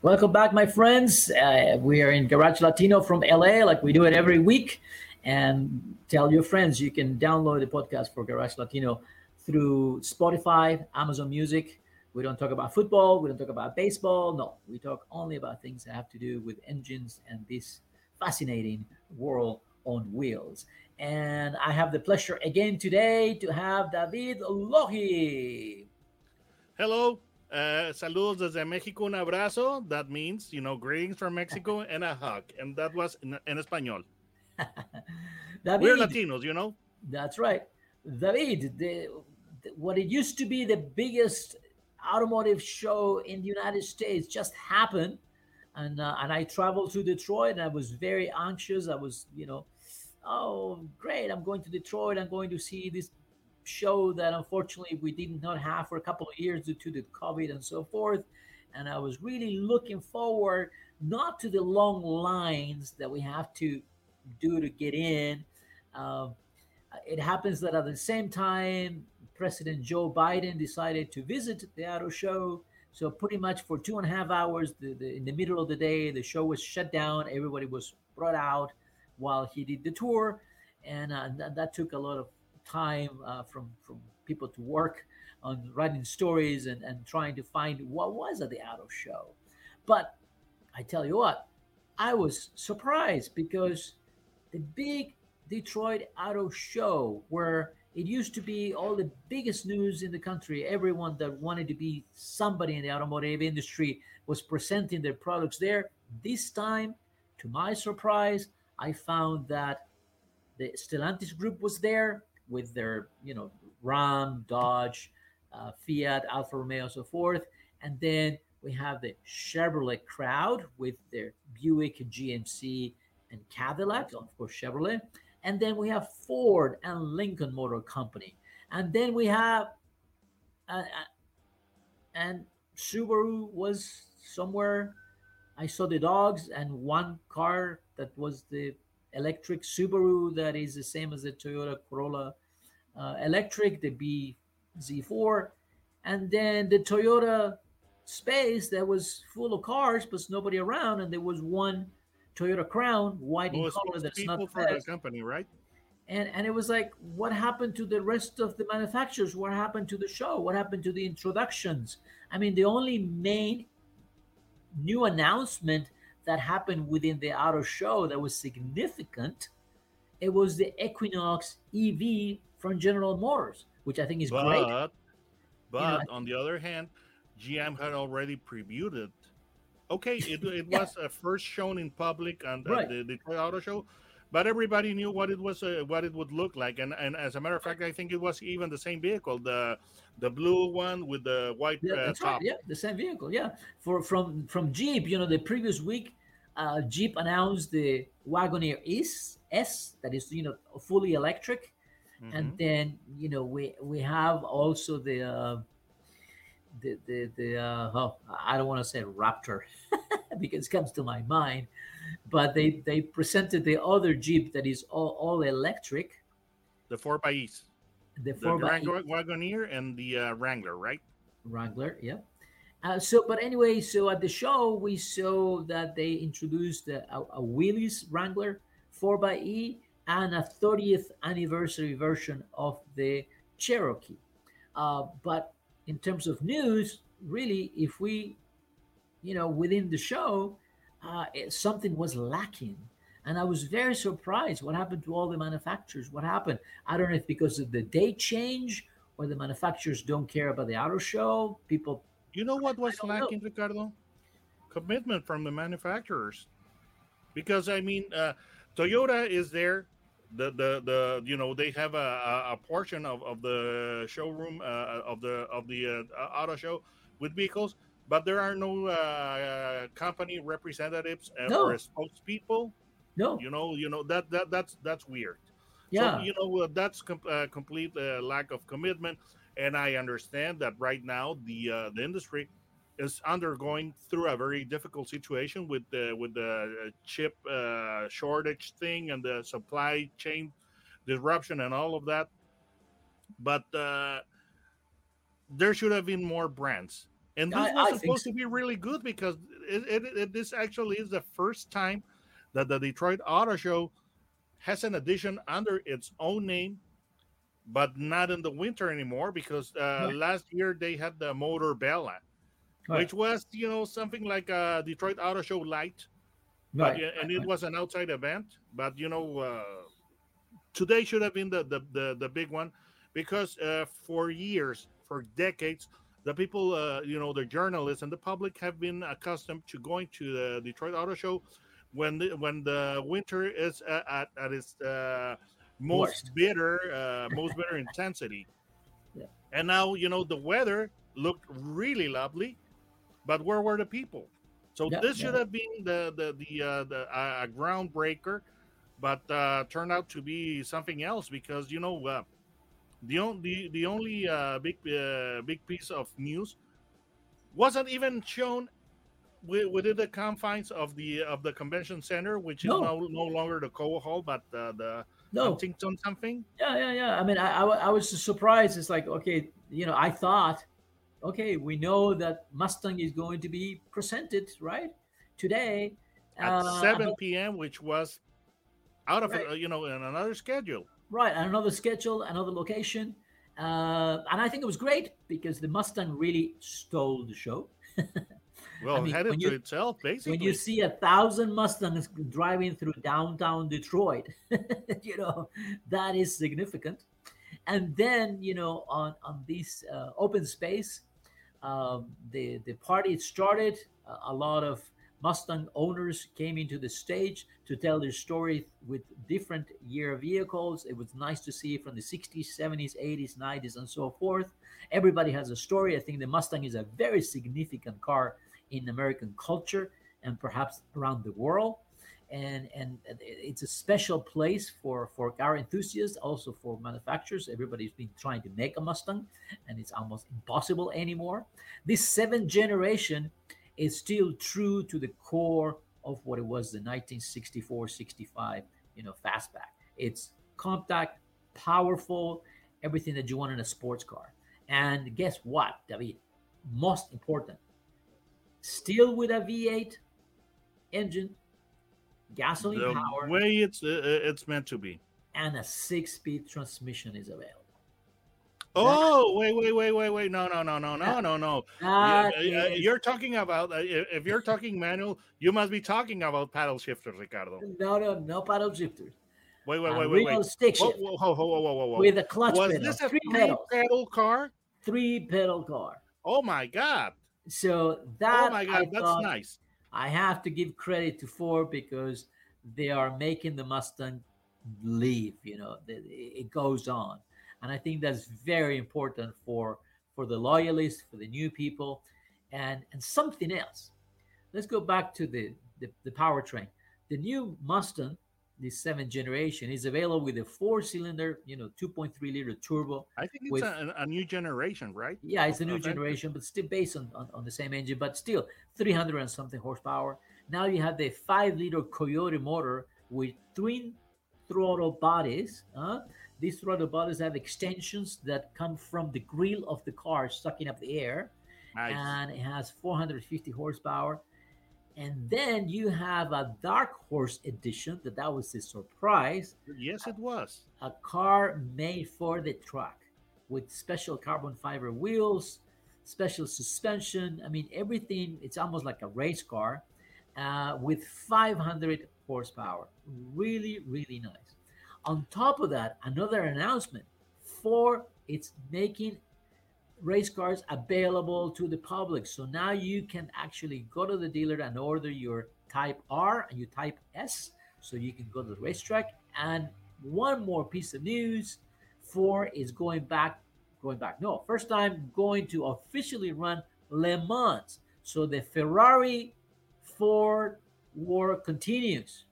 Welcome back, my friends. Uh, we are in Garage Latino from LA, like we do it every week. And tell your friends you can download the podcast for Garage Latino through Spotify, Amazon Music. We don't talk about football, we don't talk about baseball. No, we talk only about things that have to do with engines and this fascinating world on wheels. And I have the pleasure again today to have David Lohi. Hello. Uh, saludos desde México, un abrazo. That means, you know, greetings from Mexico and a hug. And that was in, in español. David, We're Latinos, you know. That's right. David, the, the, what it used to be the biggest automotive show in the United States just happened. And, uh, and I traveled to Detroit and I was very anxious. I was, you know, oh, great. I'm going to Detroit. I'm going to see this show that unfortunately we did not have for a couple of years due to the COVID and so forth. And I was really looking forward not to the long lines that we have to do to get in. Um, it happens that at the same time, President Joe Biden decided to visit the auto show. So pretty much for two and a half hours, the, the, in the middle of the day, the show was shut down. Everybody was brought out while he did the tour, and uh, that took a lot of time uh, from from people to work on writing stories and, and trying to find what was at the auto show. But I tell you what, I was surprised because the big Detroit Auto Show, where it used to be all the biggest news in the country, everyone that wanted to be somebody in the automotive industry was presenting their products there. This time, to my surprise, I found that the Stellantis group was there with their, you know, Ram, Dodge, uh, Fiat, Alfa Romeo, so forth. And then we have the Chevrolet crowd with their Buick, GMC, and Cadillac, of course, Chevrolet. And then we have Ford and Lincoln Motor Company. And then we have, uh, and Subaru was somewhere. I saw the dogs and one car that was the electric Subaru that is the same as the Toyota Corolla uh, electric, the BZ4, and then the Toyota space that was full of cars, but nobody around, and there was one Toyota Crown, white in color, that's not for the company, right? And and it was like, what happened to the rest of the manufacturers? What happened to the show? What happened to the introductions? I mean, the only main new announcement that happened within the auto show that was significant, it was the Equinox EV from General Motors, which I think is great. But, but know, on the other hand, GM had already previewed it. Okay, it, it Yeah. was uh, first shown in public on the, Right. the Detroit Auto Show, but everybody knew what it was, uh, what it would look like. And and as a matter of fact, I think it was even the same vehicle, the the blue one with the white Yeah, uh, top. right. Yeah, the same vehicle. Yeah, for from from Jeep. You know, the previous week, uh, Jeep announced the Wagoneer S S that is you know fully electric, and Mhm. then you know we we have also the uh, the the the uh, oh I don't want to say Raptor because it comes to my mind, but they they presented the other Jeep that is all, all electric, the four by E's, the the four Wagoneer, and the uh, Wrangler, right? Wrangler, yeah. Uh, so, but anyway, so at the show we saw that they introduced a, a, a Willys Wrangler 4xE and a 30th anniversary version of the Cherokee. Uh, but in terms of news, really, if we, you know, within the show, uh, it, something was lacking. And I was very surprised what happened to all the manufacturers. What happened? I don't know if because of the date change or the manufacturers don't care about the auto show. People You know what was don't know. lacking, Ricardo? Commitment from the manufacturers. Because I mean, uh, Toyota is there. The, the the you know they have a, a, a portion of, of the showroom uh, of the of the uh, auto show with vehicles, but there are no uh, company representatives uh, No. or spokespeople. No, You know, you know that that that's that's weird. yeah, So, you know, uh, that's com- uh, complete uh, lack of commitment. And I understand that right now the uh, the industry is undergoing through a very difficult situation with the with the uh, chip uh, shortage thing and the supply chain disruption and all of that. But uh, there should have been more brands. And this I- was I supposed so. to be really good because it, it, it, this actually is the first time that the Detroit Auto Show has an edition under its own name, but not in the winter anymore because uh, Right. last year they had the Motor Bella, right, which was you know something like a Detroit Auto Show light, right, yeah, and it was an outside event. But you know, uh, today should have been the the the, the big one because uh, for years, for decades. The people, uh, you know, the journalists and the public have been accustomed to going to the Detroit Auto Show when the, when the winter is uh, at, at its uh, most Worst. bitter, uh, most bitter intensity. Yeah. And now, you know, the weather looked really lovely, but where were the people? So Yeah, this should have been the the the, uh, the uh, a groundbreaker, but uh, turned out to be something else because you know uh, the only the, the only uh, big uh, big piece of news wasn't even shown within the confines of the of the convention center, which is No. no no longer the Cobo Hall, but uh, the No, Huntington something. yeah, yeah, yeah. I mean, I, I, I was surprised. It's like, okay, you know, I thought, okay, we know that Mustang is going to be presented right today at uh, 7 p.m., which was out of Right. uh, you know in another schedule. Right, and another schedule, another location. Uh, and I think it was great because the Mustang really stole the show. Well, mean, headed when to you- itself basically. When you see a thousand Mustangs driving through downtown Detroit, you know, that is significant. And then, you know, on, on this uh, open space, um, the, the party started. A- a lot of Mustang owners came into the stage to tell their story with different year vehicles. It was nice to see from the 60s, 70s, 80s, 90s, and so forth. Everybody has a story. I think the Mustang is a very significant car in American culture and perhaps around the world. And and it's a special place for for car enthusiasts, also for manufacturers. Everybody's been trying to make a Mustang, and it's almost impossible anymore. This seventh generation is still true to the core of what it was the 1964 65 you know fastback it's compact powerful everything that you want in a sports car and guess what david most important still with a v8 engine gasoline the power way it's uh, it's meant to be. and a six-speed transmission is available Oh, wait, wait, wait, wait, wait! No, no, no, no, no, no, no. Uh, you're talking about uh, if you're talking manual, you must be talking about paddle shifters, Ricardo. no no no paddle shifters Wait, wait, wait, wait, wait. stick shift whoa, whoa, whoa, whoa, whoa, whoa. with a clutch Was pedal this a three pedal car? three pedal car Oh my god! So oh that Oh my I that's thought- nice. I have to give credit to Ford because they are making the Mustang live. You know, it goes on, and I think that's very important for for the loyalists, for the new people, and and something else. Let's go back to the the, the powertrain. The new Mustang, the seventh generation, is available with a four-cylinder, you know, 2.3 liter turbo. I think it's with- a, a new generation, right? Yeah, it's a new generation, but still based on, on, on the same engine, but still 300 and something horsepower. Now you have the five liter Coyote motor with twin throttle bodies. Huh? These throttle bodies have extensions that come from the grill of the car, sucking up the air, Nice. and it has 450 horsepower. And then you have a Dark Horse edition that that was a surprise yes, it was. a car made for the truck with special carbon fiber wheels, special suspension. I mean, everything. It's almost like a race car uh, with 500 horsepower. Really, really nice. On top of that, another announcement for it's making race cars available to the public. So now you can actually go to the dealer and order your Type R and your Type S, so you can go to the racetrack. And one more piece of news: Ford is going back, going back. No, first time going to officially run Le Mans. So the Ferrari Ford war continues.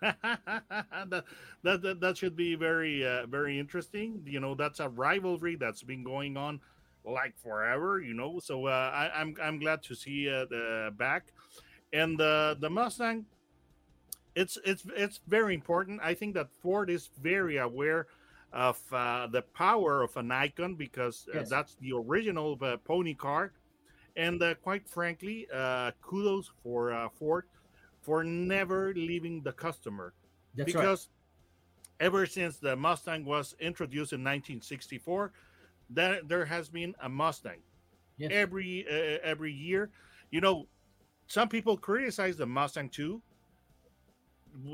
that, that, that should be very uh, very interesting. You know, that's a rivalry that's been going on like forever. You know, so uh, I, am I'm, I'm glad to see uh, the back, and the the Mustang. It's it's it's very important. I think that Ford is very aware of uh, the power of an icon because uh, Yes. that's the original uh, pony car, and uh, quite frankly, uh, kudos for uh, Ford for never leaving the customer That's right. because ever since the Mustang was introduced in 1964, that there has been a Mustang Yes. every uh, every year. You know, some people criticize the Mustang too.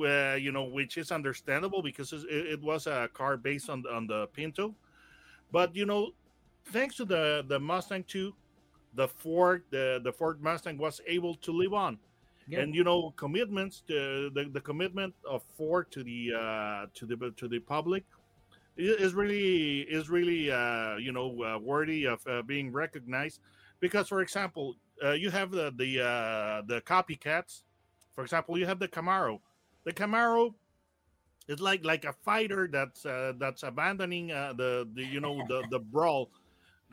Uh, you know, which is understandable because it, it was a car based on the, on the Pinto. But you know, thanks to the the Mustang 2, the Ford the the Ford Mustang was able to live on And you know commitments to the, the commitment of ford to the uh to the to the public is really is really uh you know uh, worthy of uh, being recognized. Because for example uh, you have the the uh the copycats. For example you have the camaro. The camaro is like like a fighter that's uh, that's abandoning uh, the the you know the the brawl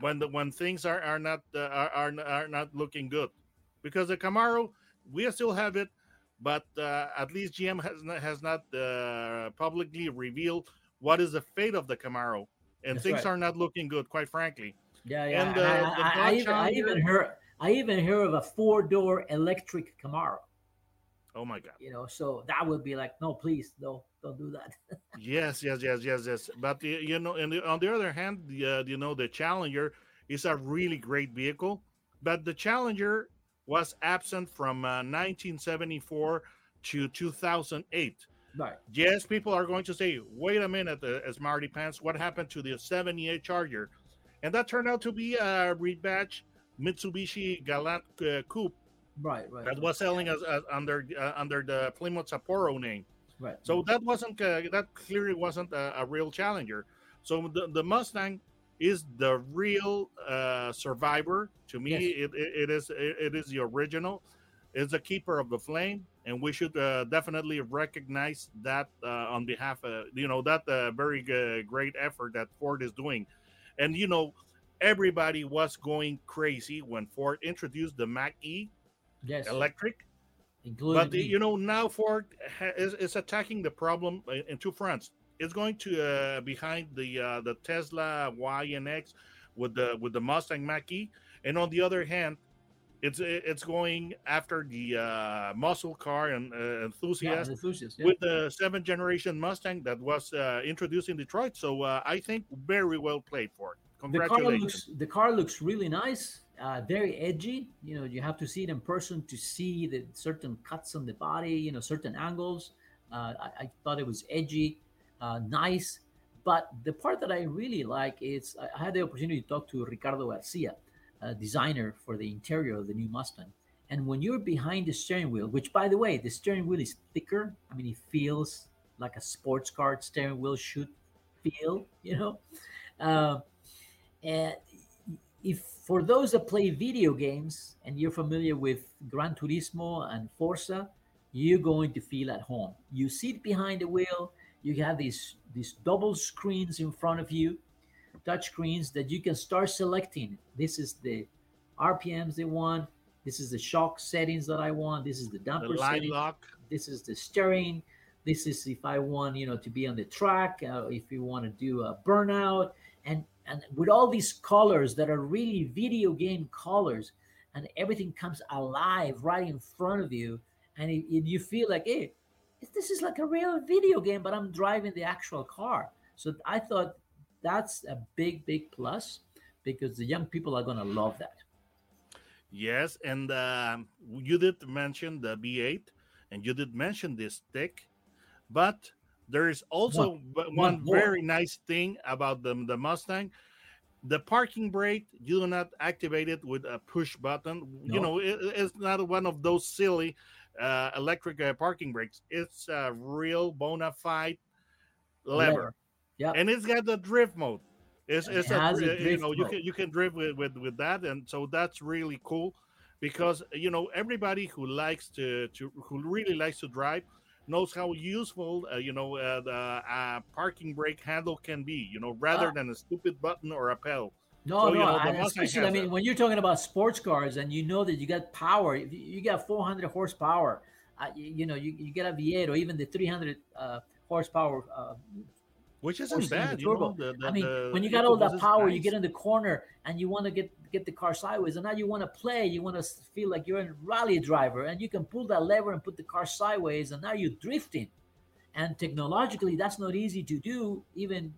when the when things are are not uh, are, are are not looking good. Because the camaro we still have it, but uh, at least GM has not, has not uh, publicly revealed what is the fate of the Camaro, and That's things right. are not looking good, quite frankly. Yeah, yeah. And, uh, I, I, I, even, I even heard I even heard of a four door electric Camaro. Oh my God! You know, so that would be like, no, please, no, don't do that. yes, yes, yes, yes, yes. But you know, and on the other hand, the uh, you know the Challenger is a really great vehicle, but the Challenger was absent from uh, 1974 to 2008. right. Yes, people are going to say, wait a minute, uh, as Marty Pants, what happened to the 78 Charger? And that turned out to be a rebatch Mitsubishi Galant uh, Coupe Right, right. that was selling as, as under uh, under the Plymouth Sapporo name. right. So that wasn't uh, that clearly wasn't a, a real challenger. So the, the Mustang is the real uh, survivor. To me, Yes. it, it, it is it, it is the original. It's the keeper of the flame, and we should uh, definitely recognize that uh, on behalf of you know that uh, very great effort that Ford is doing. And you know, everybody was going crazy when Ford introduced the Mac E yes. electric. including But you know now Ford ha- is, is attacking the problem in two fronts. It's going to uh, behind the uh, the Tesla Y and X with the with the Mustang Mach-E, and on the other hand, it's it's going after the uh, muscle car and uh, yeah, enthusiast enthusiast. Yeah. with the seventh generation Mustang that was uh, introduced in Detroit. So uh, I think very well played for it. Congratulations. the car looks the car looks really nice uh, very edgy you know you have to see it in person to see the certain cuts on the body you know certain angles uh, I, I thought it was edgy uh, nice but the part that i really like is i had the opportunity to talk to ricardo garcia a designer for the interior of the new mustang and when you're behind the steering wheel which by the way the steering wheel is thicker i mean it feels like a sports car steering wheel should feel you know uh, and if for those that play video games and you're familiar with Gran Turismo and Forza, you're going to feel at home. You sit behind the wheel, you have these these double screens in front of you, touch screens that you can start selecting. This is the RPMs they want. This is the shock settings that I want. This is the the damper line settings lock. this is the steering this is if i want you know to be on the track uh, if you want to do a burnout and and with all these colors that are really video game colors and everything comes alive right in front of you and it, it- you feel like hey this is like a real video game but i'm driving the actual car so i thought that's a big big plus because the young people are going to love that Yes, and um, you did mention the V8, and you did mention this stick, but there is also one, one very nice thing about the the Mustang. The parking brake, you do not activate it with a push button. You know, it, it's not one of those silly uh, electric uh, parking brakes. It's a real bona fide lever, Yeah. and it's got the drift mode. It's, it's it a, a dri- you drift know you can you can drift with, with with that, and so that's really cool because you know everybody who likes to to who really likes to drive knows how useful uh, you know uh, the uh, parking brake handle can be. You know, rather Ah. than a stupid button or a pedal. No, So, you no, know, the and especially I mean when you're talking about sports cars and you know that you got power, if you you got 400 horsepower, uh, you, you know you, you get a V8 or even the 300 uh, horsepower. Uh, Which isn't bad, you know. The, the, I mean, the when you got all that power, you get in the corner and you want to get get the car sideways, and now you want to play, you want to feel like you're a rally driver, and you can pull that lever and put the car sideways, and now you're drifting. And technologically, that's not easy to do, even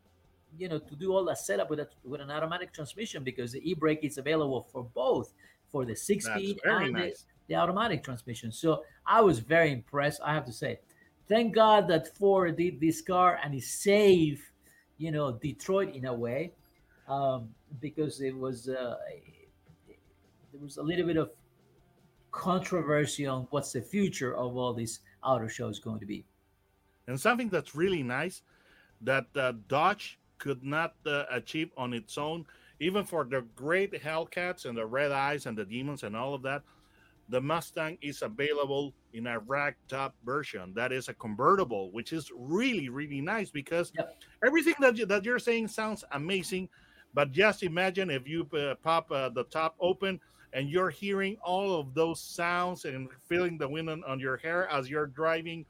you know, to do all that setup with a, with an automatic transmission because the e-brake is available for both, for the six speed and the, the automatic transmission. So I was very impressed. I have to say, thank God that Ford did this car and it saved, you know, Detroit in a way, um, because it was uh, there was a little bit of controversy on what's the future of all these auto shows going to be. And something that's really nice that uh, Dodge could not uh, achieve on its own, even for the great Hellcats and the Red Eyes and the Demons and all of that, the Mustang is available in a rack top version that is a convertible, which is really really nice because Yep. everything that you, that you're saying sounds amazing, but just imagine if you uh, pop uh, the top open and you're hearing all of those sounds and feeling the wind on, on your hair as you're driving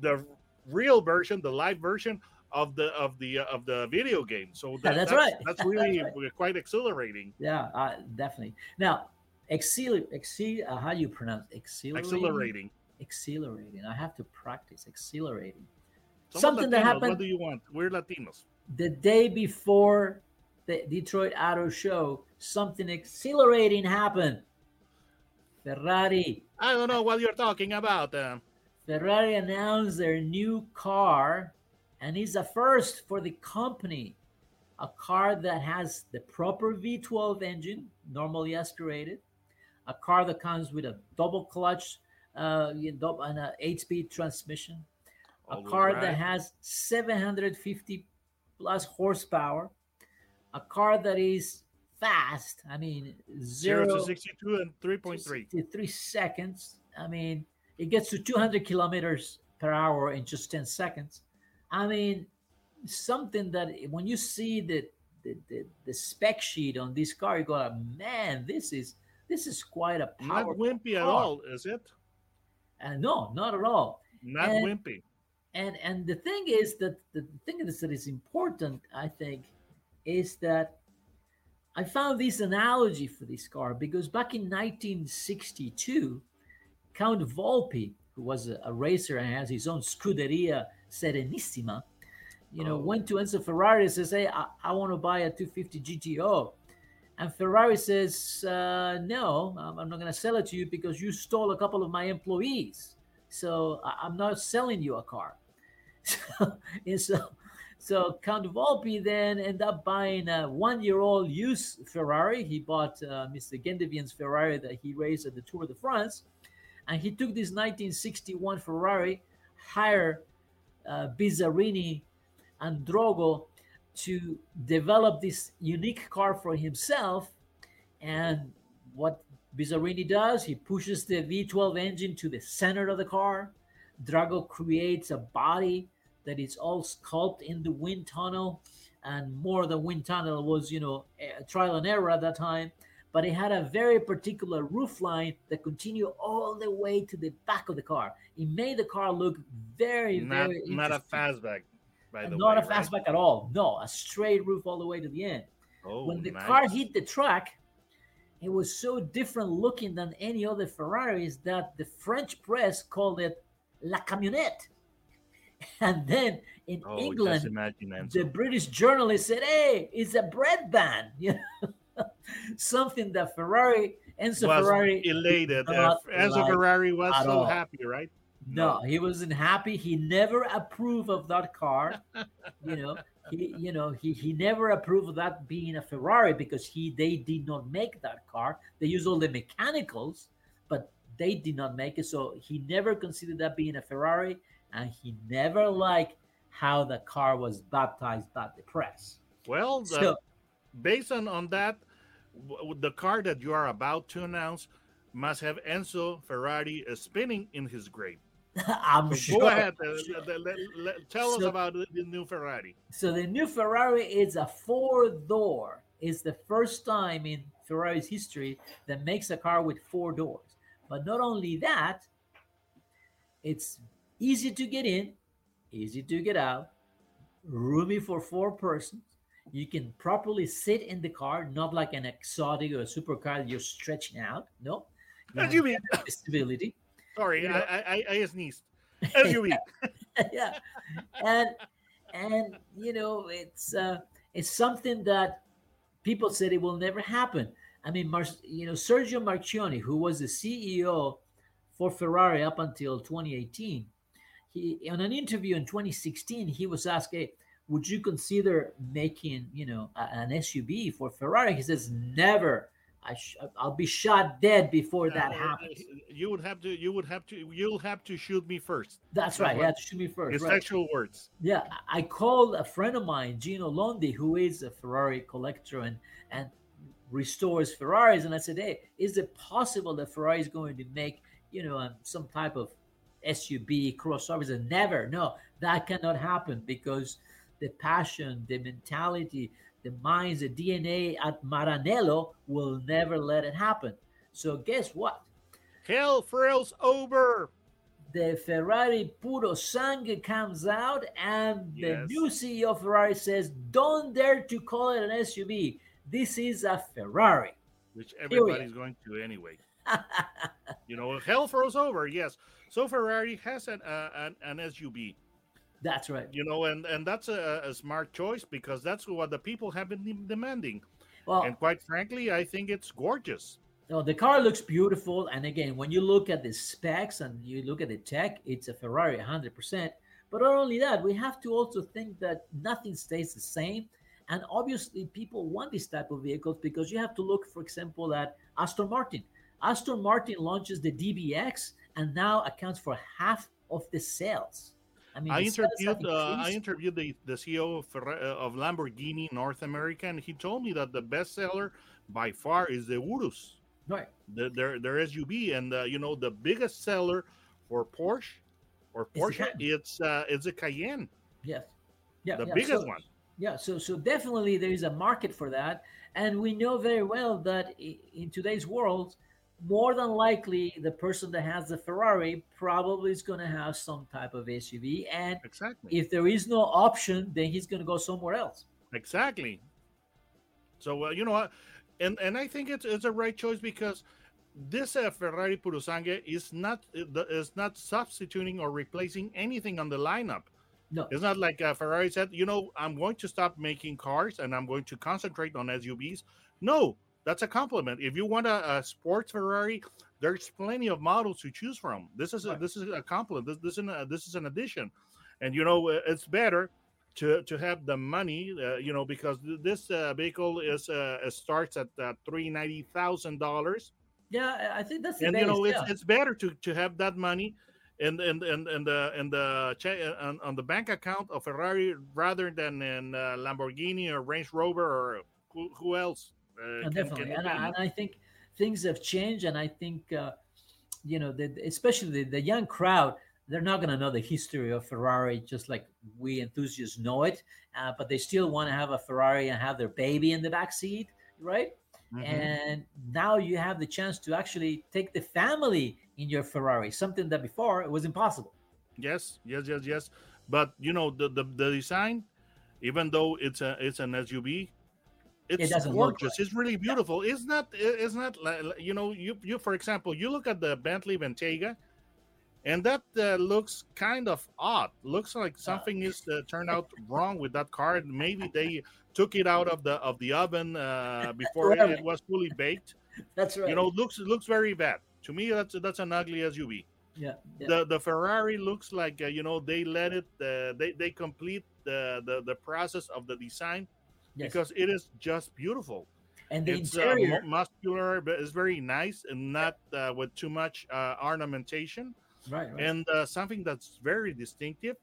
the real version, the live version of the of the uh, of the video game. So that, that's right. That's That's really right. quite exhilarating. Yeah, uh, definitely. Now, exceler, exceler, uh, how do you pronounce exhilarating? Exhilarating. Exhilarating. I have to practice exhilarating. Somos Something that happened- What do you want? We're Latinos. the day before the Detroit Auto Show, something exhilarating happened. Ferrari. I don't know what you're talking about. Uh, Ferrari announced their new car, and it's a first for the company. A car that has the proper V12 engine, normally aspirated. A car that comes with a double clutch uh, and an eight-speed transmission. A car right. that has 750 plus horsepower, a car that is fast. I mean, zero zero to sixty-two and three to point three. seconds. I mean, it gets to 200 kilometers per hour in just 10 seconds. I mean, something that when you see the the, the, the spec sheet on this car, you go, man, this is this is quite a Not powerful wimpy at all, is it? And no, not at all. Not And- wimpy. and and the thing is that the thing is that is important i think is that i found this analogy for this car because back in 1962 count volpi who was a, a racer and has his own scuderia serenissima you know Oh. went to enzo ferrari and says hey i, I want to buy a 250 gto and ferrari says uh, no i'm I'm not going to sell it to you because you stole a couple of my employees so I- I'm not selling you a car. So, and so, so Count Volpi then ended up buying a one-year-old used Ferrari. He bought uh, Mr. Gendebien's Ferrari that he raced at the Tour de France, and he took this 1961 Ferrari, hired uh, Bizzarini and Drogo to develop this unique car for himself. And what Bizzarini does, he pushes the V12 engine to the center of the car. Drogo creates a body that is all sculpted in the wind tunnel, and more than wind tunnel was, you know, a trial and error at that time. But it had a very particular roof line that continued all the way to the back of the car. It made the car look very, Not very not a fastback, by the not way. a fastback at all. No, a straight roof all the way to the end Oh, when the nice. car hit the track, it was so different looking than any other Ferraris that the French press called it La Camionnette. And then in oh, England, the British journalist said, "Hey, it's a bread van." You know, something that Ferrari, Enzo was Ferrari, elated. Uh, Enzo Ferrari was so all. happy, right? No, he wasn't happy. He never approved of that car. you know, he you know he he never approved of that being a Ferrari because he they did not make that car. They use all the mechanicals, but they did not make it. So he never considered that being a Ferrari, and he never liked how the car was baptized by the press. Well, the, So based on, on that, the car that you are about to announce must have Enzo Ferrari spinning in his grave. I'm So sure. Go ahead. uh, let- let- let- tell us about the, the new Ferrari. So the new Ferrari is a four door. It's the first time in Ferrari's history that makes a car with four doors. But not only that, it's easy to get in, easy to get out, roomy for four persons. You can properly sit in the car, not like an exotic or a supercar that you're stretching out. No. You As you mean? stability. Sorry, You I, know- I, I, I sneezed. SUV. yeah and and you know it's uh it's something that people said it will never happen i mean Mar- you know sergio marchionne who was the ceo for ferrari up until 2018 he on an interview in 2016 he was asked hey, would you consider making you know an suv for ferrari he says never I sh- i'll be shot dead before that Uh, happens You would have to. You would have to. You'll have to shoot me first. that's right you have to shoot me first His right. actual words. Yeah, I called a friend of mine, Gino Londi, who is a Ferrari collector and and restores Ferraris, and I said, "Hey, is it possible that Ferrari is going to make you know um, some type of SUV crossover?" He said, "Never, no, that cannot happen because the passion, the mentality, the minds, the DNA at Maranello will never let it happen." So guess what? Hell frills over. the Ferrari Purosangue comes out, and the new CEO of Ferrari says, "Don't dare to call it an SUV. This is a Ferrari." which everybody's going to anyway. You know, hell froze over. Yes. So Ferrari has an uh, an, an SUV. That's right. You know, and and that's a, a smart choice because that's what the people have been demanding. Well, And quite frankly, I think it's gorgeous. no, the car looks beautiful, and again, when you look at the specs and you look at the tech, it's a Ferrari 100%. But not only that, we have to also think that nothing stays the same. And obviously, people want this type of vehicles because you have to look, for example, at Aston Martin. Aston Martin launches the DBX and now accounts for half of the sales. I mean, I the sales have interviewed uh, I interviewed the, the CEO of, uh, of Lamborghini North America, and he told me that the best seller by far is the Urus, right. the, their their SUV, and uh, you know the biggest seller for Porsche or Porsche, it's uh, it's a Cayenne, Yes. Yeah. the yeah. biggest So- one. Yeah, so so definitely there is a market for that, and we know very well that in today's world, more than likely the person that has the Ferrari probably is going to have some type of SUV, and Exactly. if there is no option, then he's going to go somewhere else. Exactly. So uh, you know what, and and I think it's it's a right choice because this uh, Ferrari Purosangue is not is not substituting or replacing anything on the lineup. No, It's not like uh, Ferrari said, you know, I'm going to stop making cars and I'm going to concentrate on SUVs. No, that's a compliment. If you want a, a sports Ferrari, there's plenty of models to choose from. This is a, Right. this is a compliment. This this is an, uh, this is an addition, and you know uh, it's better to to have the money, uh, you know, because this uh, vehicle is uh, uh, starts at uh, three ninety thousand dollars, yeah, I think that's and base. you know it's yeah. it's better to to have that money in and and and the and the che- on, on the bank account of Ferrari rather than in uh, Lamborghini or Range Rover or who, who else. Uh, definitely, and, I, and I think things have changed, and I think uh, you know, the, especially the, the young crowd, they're not going to know the history of Ferrari just like we enthusiasts know it, uh, but they still want to have a Ferrari and have their baby in the back seat, right? Mhm. And now you have the chance to actually take the family in your Ferrari, something that before it was impossible. Yes, yes, yes, yes. But you know the the, the design, even though it's a it's an SUV, it's doesn't look gorgeous. It's really beautiful. It's not it's not li- li- you know you you for example you look at the Bentley Bentayga, and that uh, looks kind of odd. Looks like something is uh, turned out wrong with that car. And Maybe they took it out of the of the oven uh, before it, Right. was fully baked. That's right. You know, looks looks very bad. To me, that's that's an ugly SUV. Yeah, yeah. The the Ferrari looks like uh, you know they let it uh, they they complete the, the the process of the design Yes. because it is just beautiful. and the it's uh, interior, mu- muscular, but it's very nice and not uh, with too much uh, ornamentation. right, right. And uh, something that's very distinctive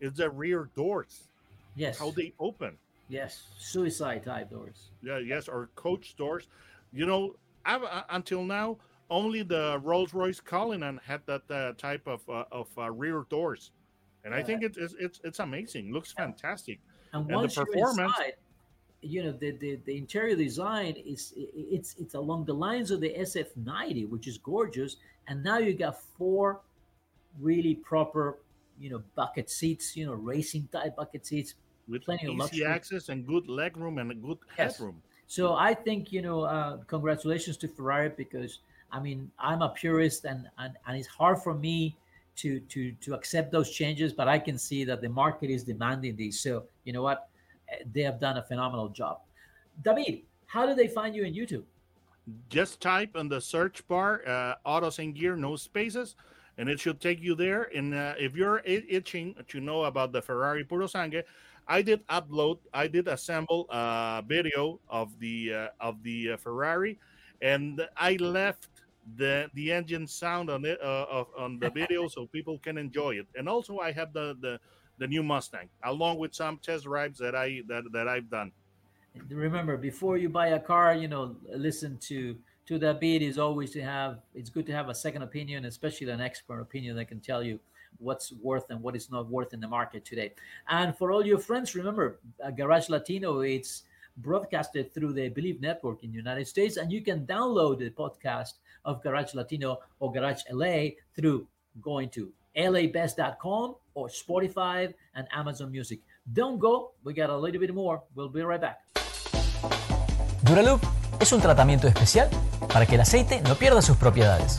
is the rear doors, yes, how they open. yes, suicide type doors. Yeah, yes, or coach doors. You know, I've, uh, until now, only the Rolls Royce Cullinan had that uh, type of uh, of uh, rear doors, and I think it's it's it's, it's amazing. Looks fantastic. And the once you're performance- inside, you know the, the the interior design is it's it's along the lines of the SF90, which is gorgeous. And now you got four really proper, you know, bucket seats, you know, racing type bucket seats. With Plenty of luxury. access and good leg room and a good Yes. headroom. So I think you know, uh, congratulations to Ferrari because I mean I'm a purist and and, and it's hard for me to to to accept those changes, but I can see that the market is demanding these. So you know what, they have done a phenomenal job. David, how do they find you in YouTube? just type in the search bar uh, autos and gear no spaces and it should take you there and uh, if you're itching to know about the ferrari purosangue i did upload i did assemble a video of the uh, of the uh, ferrari and i left the the engine sound on it uh, of, on the video so people can enjoy it and also i have the the the new mustang along with some test drives that i that, that i've done Remember, before you buy a car, you know, listen to to David. Is always to have. It's good to have a second opinion, especially an expert opinion that can tell you what's worth and what is not worth in the market today. And for all your friends, remember, uh, Garage Latino. It's broadcasted through the Bleav Network in the United States, and you can download the podcast of Garage Latino or Garage LA through going to labest.com or Spotify and Amazon Music. Don't go. We got a little bit more. We'll be right back. Duraloop es un tratamiento especial para que el aceite no pierda sus propiedades.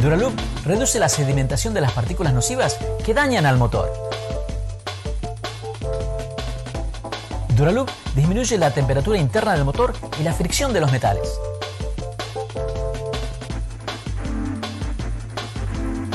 Duraloop reduce la sedimentación de las partículas nocivas que dañan al motor. Duraloop disminuye la temperatura interna del motor y la fricción de los metales.